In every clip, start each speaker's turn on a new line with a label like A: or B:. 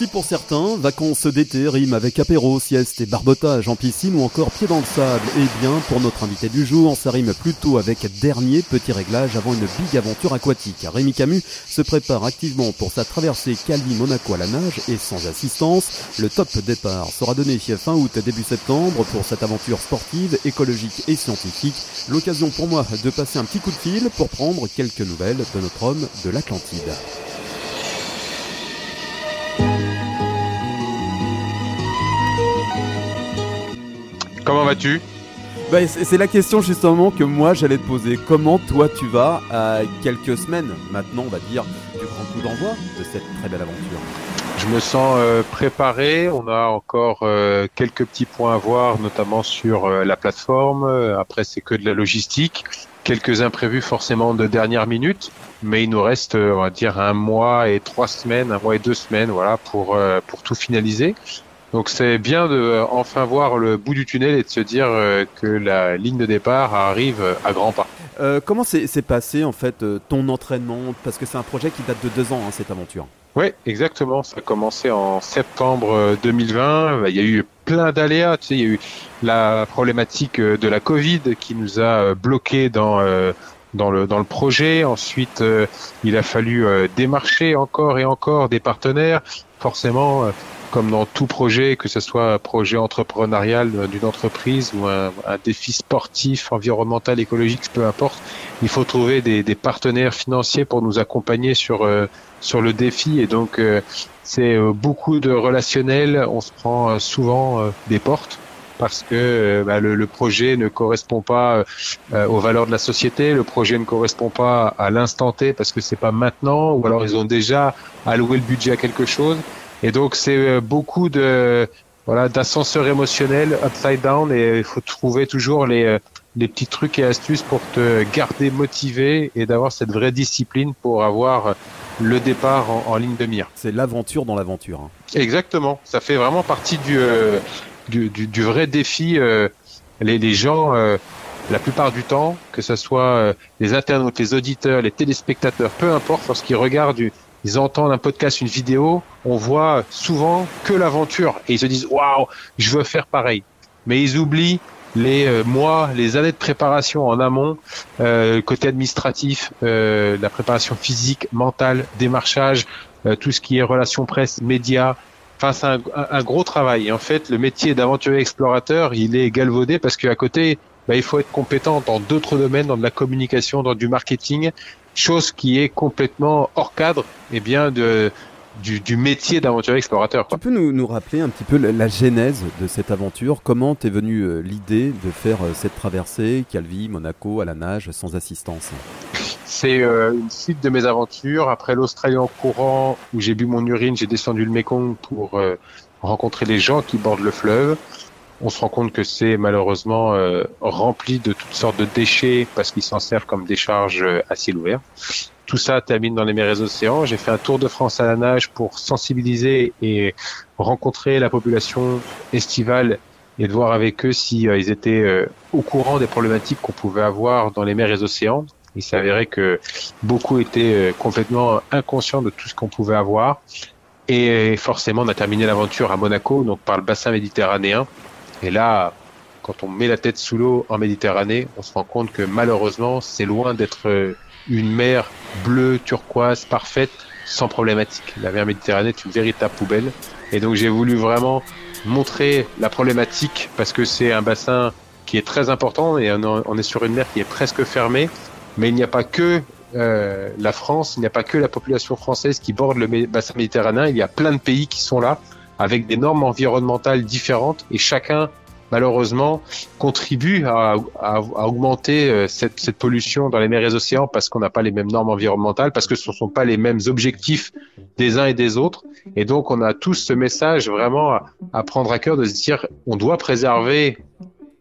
A: Si pour certains, vacances d'été riment avec apéro, sieste et barbotage en piscine ou encore pied dans le sable, eh bien pour notre invité du jour, ça rime plutôt avec dernier petit réglage avant une big aventure aquatique. Rémi Camus se prépare activement pour sa traversée Calvi-Monaco à la nage et sans assistance. Le top départ sera donné fin août début septembre pour cette aventure sportive, écologique et scientifique. L'occasion pour moi de passer un petit coup de fil pour prendre quelques nouvelles de notre homme de l'Atlantide.
B: Comment vas-tu?
A: Bah, C'est la question justement que moi j'allais te poser. Comment toi tu vas à quelques semaines? Maintenant, on va dire, du grand coup d'envoi de cette très belle aventure
B: Je me sens euh, préparé. On a encore euh, quelques petits points à voir, notamment sur euh, la plateforme. Après, c'est que de la logistique. Quelques imprévus forcément de dernière minute, mais il nous reste, on va dire, un mois et trois semaines, un mois et deux semaines, voilà, pour pour tout finaliser. Donc c'est bien de euh, enfin voir le bout du tunnel et de se dire euh, que la ligne de départ arrive à grands pas.
A: Euh, comment s'est passé en fait ton entraînement? Parce que c'est un projet qui date de deux ans, hein, cette aventure.
B: Oui, exactement. Ça a commencé en septembre 2020. Il y a eu plein d'aléas. Tu sais, il y a eu la problématique de la Covid qui nous a bloqués dans dans le dans le projet. Ensuite, il a fallu démarcher encore et encore des partenaires. Forcément, comme dans tout projet, que ce soit un projet entrepreneurial d'une entreprise ou un, défi sportif, environnemental, écologique, peu importe, il faut trouver des, partenaires financiers pour nous accompagner sur euh, sur le défi. Et donc, euh, c'est euh, beaucoup de relationnel. On se prend souvent des portes parce que bah, le, projet ne correspond pas aux valeurs de la société, le projet ne correspond pas à l'instant T parce que c'est pas maintenant, ou alors ils ont déjà alloué le budget à quelque chose. Et donc c'est euh, beaucoup de voilà d'ascenseur émotionnel upside down et il faut trouver toujours les euh, les petits trucs et astuces pour te garder motivé et d'avoir cette vraie discipline pour avoir le départ en, ligne de mire.
A: C'est l'aventure dans l'aventure. Hein.
B: Exactement. Ça fait vraiment partie du, euh, du, du, vrai défi. les, les gens, la plupart du temps, que ce soit les internautes, les auditeurs, les téléspectateurs, peu importe, lorsqu'ils regardent ils entendent un podcast, une vidéo, on voit souvent que l'aventure et ils se disent waouh, je veux faire pareil. Mais ils oublient les euh, mois, les années de préparation en amont, euh, côté administratif, euh, la préparation physique, mentale, démarchage, euh, tout ce qui est relations presse, médias. Enfin, c'est un, gros travail. En fait, le métier d'aventurier explorateur, il est galvaudé parce qu'à côté, bah, il faut être compétent dans d'autres domaines, dans de la communication, dans du marketing, chose qui est complètement hors cadre et eh bien de du, du métier d'aventurier explorateur.
A: Tu peux nous, nous, rappeler un petit peu la, genèse de cette aventure? Comment t'es venue euh, l'idée de faire euh, cette traversée? Calvi, Monaco, à la nage, sans assistance
B: C'est euh, une suite de mes aventures. Après l'Australie en courant, où j'ai bu mon urine, j'ai descendu le Mekong pour rencontrer les gens qui bordent le fleuve on se rend compte que c'est malheureusement euh, rempli de toutes sortes de déchets parce qu'ils s'en servent comme décharge euh, à ciel ouvert. Tout ça termine dans les mers et océans. J'ai fait un tour de France à la nage pour sensibiliser et rencontrer la population estivale et de voir avec eux si euh, ils étaient au courant des problématiques qu'on pouvait avoir dans les mers et océans. Il s'avérait que beaucoup étaient complètement inconscients de tout ce qu'on pouvait avoir. Et forcément, on a terminé l'aventure à Monaco, donc par le bassin méditerranéen, et là, quand on met la tête sous l'eau en Méditerranée, on se rend compte que malheureusement, c'est loin d'être euh, une mer bleue, turquoise, parfaite, sans problématique. La mer Méditerranée est une véritable poubelle. Et donc j'ai voulu vraiment montrer la problématique parce que c'est un bassin qui est très important et on est sur une mer qui est presque fermée. Mais il n'y a pas que euh, la France, il n'y a pas que la population française qui borde le bassin méditerranéen, il y a plein de pays qui sont là avec des normes environnementales différentes et chacun malheureusement contribue à, augmenter euh, cette, pollution dans les mers et océans parce qu'on n'a pas les mêmes normes environnementales, parce que ce ne sont pas les mêmes objectifs des uns et des autres. Et donc on a tous ce message vraiment à, prendre à cœur de se dire on doit préserver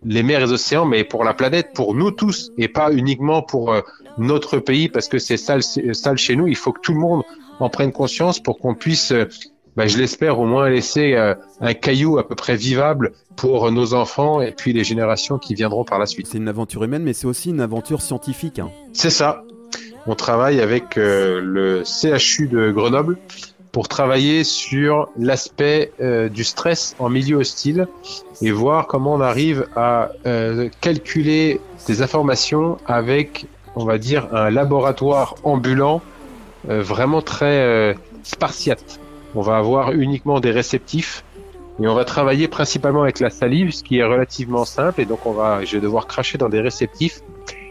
B: les mers et océans, mais pour la planète, pour nous tous, et pas uniquement pour euh, notre pays, parce que c'est sale, sale chez nous. Il faut que tout le monde en prenne conscience pour qu'on puisse euh, bah, je l'espère au moins laisser euh, un caillou à peu près vivable pour nos enfants et puis les générations qui viendront par la suite.
A: C'est une aventure humaine, mais c'est aussi une aventure scientifique. Hein.
B: C'est ça. On travaille avec euh, le CHU de Grenoble pour travailler sur l'aspect euh, du stress en milieu hostile et voir comment on arrive à calculer des informations avec, on va dire, un laboratoire ambulant vraiment très spartiate. On va avoir uniquement des réceptifs et on va travailler principalement avec la salive, ce qui est relativement simple. Et donc, on va, je vais devoir cracher dans des réceptifs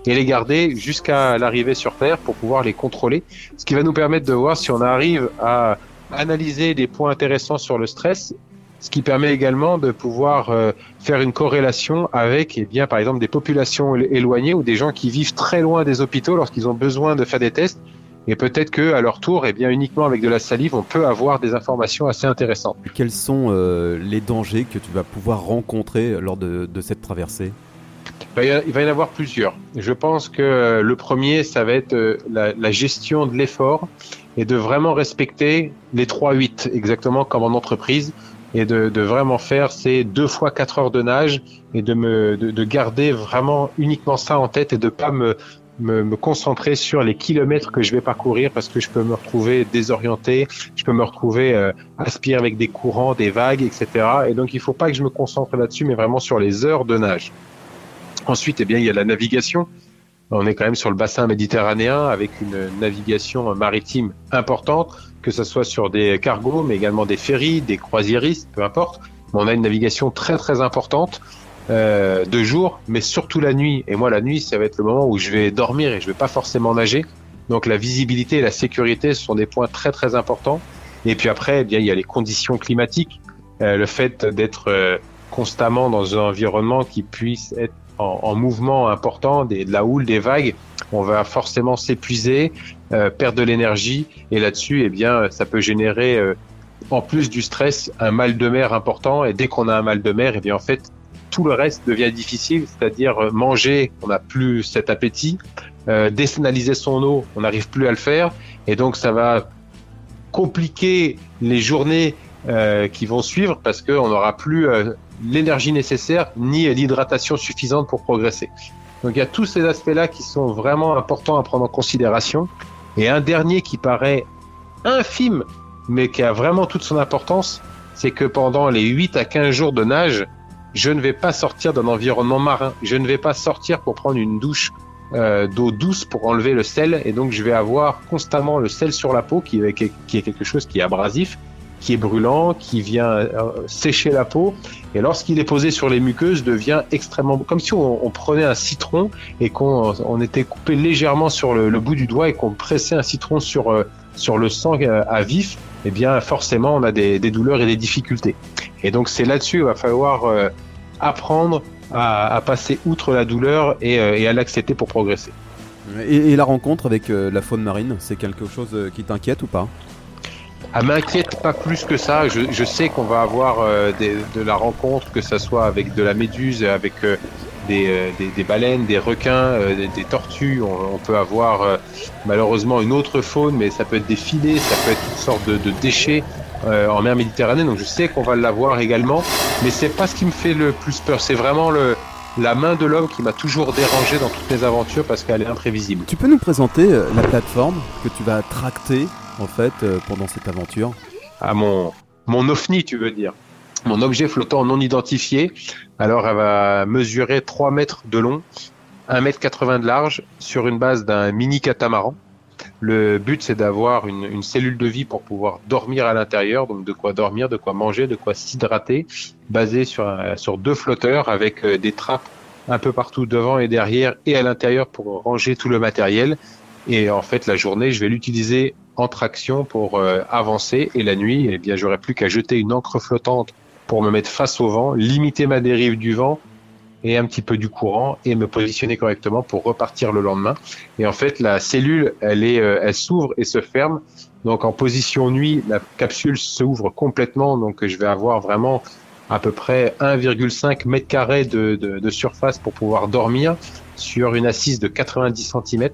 B: et les garder jusqu'à l'arrivée sur Terre pour pouvoir les contrôler. Ce qui va nous permettre de voir si on arrive à analyser des points intéressants sur le stress, ce qui permet également de pouvoir euh, faire une corrélation avec, eh bien, par exemple, des populations éloignées ou des gens qui vivent très loin des hôpitaux lorsqu'ils ont besoin de faire des tests et peut-être que à leur tour, et eh bien uniquement avec de la salive, on peut avoir des informations assez intéressantes.
A: Quels sont euh, les dangers que tu vas pouvoir rencontrer lors de, cette traversée?
B: Ben, il va y en avoir plusieurs. Je pense que euh, le premier, ça va être euh, la, gestion de l'effort et de vraiment respecter les 3-8, exactement comme en entreprise, et de, vraiment faire ces deux fois 4 heures de nage et de me de, garder vraiment uniquement ça en tête et de pas me me, me, concentrer sur les kilomètres que je vais parcourir parce que je peux me retrouver désorienté, je peux me retrouver euh, aspiré avec des courants, des vagues, etc. Et donc il faut pas que je me concentre là-dessus, mais vraiment sur les heures de nage. Ensuite, eh bien, il y a la navigation. On est quand même sur le bassin méditerranéen avec une navigation maritime importante, que ce soit sur des cargos, mais également des ferries, des croisiéristes, peu importe. On a une navigation très très importante euh, de jour, mais surtout la nuit. Et moi, la nuit, ça va être le moment où je vais dormir et je vais pas forcément nager. Donc la visibilité et la sécurité sont des points très très importants. Et puis après, eh bien, il y a les conditions climatiques, euh, le fait d'être euh, constamment dans un environnement qui puisse être en, mouvement important, des, de la houle, des vagues, on va forcément s'épuiser, euh, perdre de l'énergie. Et là-dessus, eh bien, ça peut générer en plus du stress, un mal de mer important. Et dès qu'on a un mal de mer, eh bien en fait, tout le reste devient difficile, c'est-à-dire euh, manger, on n'a plus cet appétit, euh, son eau, on n'arrive plus à le faire, et donc ça va compliquer les journées euh, qui vont suivre parce qu'on n'aura plus euh, l'énergie nécessaire ni l'hydratation suffisante pour progresser. Donc il y a tous ces aspects-là qui sont vraiment importants à prendre en considération. Et un dernier qui paraît infime, mais qui a vraiment toute son importance, c'est que pendant les 8 à 15 jours de nage, je ne vais pas sortir d'un environnement marin. Je ne vais pas sortir pour prendre une douche euh, d'eau douce pour enlever le sel. Et donc, je vais avoir constamment le sel sur la peau, qui est, quelque chose qui est abrasif, qui est brûlant, qui vient euh, sécher la peau. Et lorsqu'il est posé sur les muqueuses, devient extrêmement comme si on, prenait un citron et qu'on on était coupé légèrement sur le, bout du doigt et qu'on pressait un citron sur euh, sur le sang à vif. Eh bien, forcément, on a des, douleurs et des difficultés. Et donc c'est là-dessus qu'il va falloir apprendre à, passer outre la douleur euh, et, à l'accepter pour progresser.
A: Et, la rencontre avec euh, la faune marine, c'est quelque chose qui t'inquiète ou pas?
B: Elle m'inquiète pas plus que ça. Je, sais qu'on va avoir de la rencontre, que ce soit avec de la méduse, avec des, baleines, des requins, des, tortues. On, peut avoir malheureusement une autre faune, mais ça peut être des filets, ça peut être toutes sortes de, de déchets. Euh, en mer Méditerranée, donc je sais qu'on va l'avoir également, mais c'est pas ce qui me fait le plus peur. C'est vraiment le, la main de l'homme qui m'a toujours dérangé dans toutes mes aventures parce qu'elle est imprévisible.
A: Tu peux nous présenter euh, la plateforme que tu vas tracter en fait euh, pendant cette aventure?
B: À mon mon ovni, tu veux dire Mon objet flottant non identifié. Alors, elle va mesurer 3 mètres de long, 1 mètre 80 de large sur une base d'un mini catamaran. Le but, c'est d'avoir une, cellule de vie pour pouvoir dormir à l'intérieur, donc de quoi dormir, de quoi manger, de quoi s'hydrater, basé sur, sur deux flotteurs avec euh, des trappes un peu partout devant et derrière et à l'intérieur pour ranger tout le matériel. Et en fait, la journée, je vais l'utiliser en traction pour euh, avancer et la nuit, eh bien, j'aurai plus qu'à jeter une encre flottante pour me mettre face au vent, limiter ma dérive du vent et un petit peu du courant et me positionner correctement pour repartir le lendemain. Et en fait, la cellule, elle est, euh, elle s'ouvre et se ferme. Donc en position nuit, la capsule s'ouvre complètement. Donc je vais avoir vraiment à peu près 1,5 mètre carré de, de, de, surface pour pouvoir dormir sur une assise de 90 cm.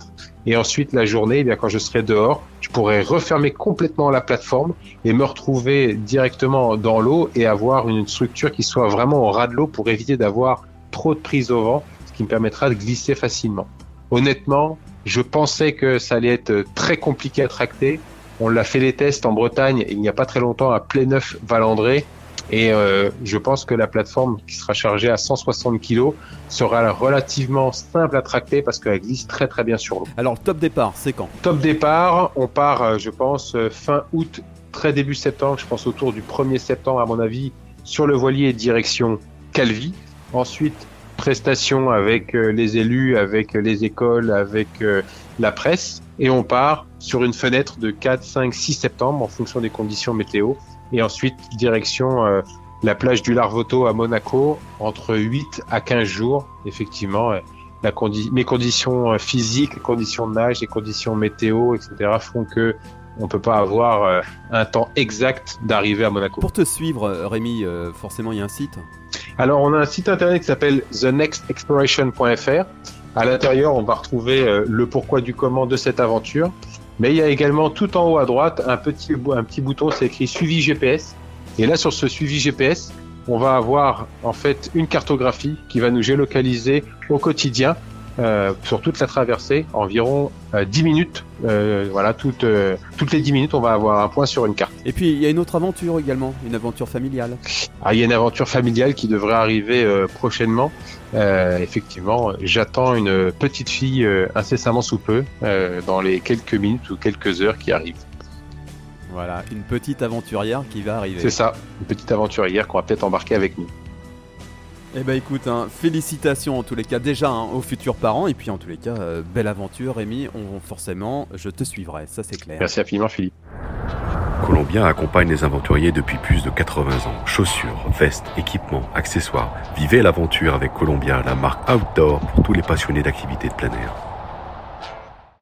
B: Et ensuite, la journée, eh bien, quand je serai dehors, je pourrais refermer complètement la plateforme et me retrouver directement dans l'eau et avoir une structure qui soit vraiment au ras de l'eau pour éviter d'avoir trop de prise au vent, ce qui me permettra de glisser facilement. Honnêtement, je pensais que ça allait être très compliqué à tracter. On l'a fait les tests en Bretagne il n'y a pas très longtemps à Pléneuf Valandré et euh, je pense que la plateforme qui sera chargée à 160 kg sera relativement simple à tracter parce qu'elle glisse très très bien sur l'eau.
A: Alors, top départ, c'est quand?
B: Top départ, on part, euh, je pense, euh, fin août, très début septembre, je pense autour du 1er septembre à mon avis, sur le voilier direction Calvi. Ensuite, prestation avec les élus, avec les écoles, avec la presse. Et on part sur une fenêtre de 4, 5, 6 septembre en fonction des conditions météo et ensuite direction euh, la plage du Larvoto à Monaco entre 8 à 15 jours. Effectivement, euh, la condi mes conditions euh, physiques, les conditions de nage, les conditions météo, etc. font que on peut pas avoir un temps exact d'arriver à Monaco.
A: Pour te suivre, Rémi, forcément il y a un site.
B: Alors on a un site internet qui s'appelle thenextexploration.fr. À l'intérieur, on va retrouver le pourquoi du comment de cette aventure. Mais il y a également tout en haut à droite un petit, un petit bouton, c'est écrit suivi GPS. Et là, sur ce suivi GPS, on va avoir en fait une cartographie qui va nous géolocaliser au quotidien euh, sur toute la traversée, environ euh, 10 minutes. Euh, voilà, toutes, euh, toutes les 10 minutes, on va avoir un point sur une carte.
A: Et puis, il y a une autre aventure également, une aventure familiale.
B: Ah, il y a une aventure familiale qui devrait arriver euh, prochainement. effectivement, j'attends une petite fille incessamment sous peu, dans les quelques minutes ou quelques heures qui arrivent.
A: Voilà, une petite aventurière qui va arriver.
B: C'est ça, une petite aventurière qu'on va peut-être embarquer avec nous.
A: Eh ben écoute, hein, félicitations en tous les cas déjà hein, aux futurs parents et puis en tous les cas, euh, belle aventure Rémi, on, forcément je te suivrai, ça c'est clair.
B: Merci infiniment Philippe.
C: Columbia accompagne les aventuriers depuis plus de 80 ans. Chaussures, vestes, équipements, accessoires. Vivez l'aventure avec Columbia, la marque outdoor pour tous les passionnés d'activités de plein air.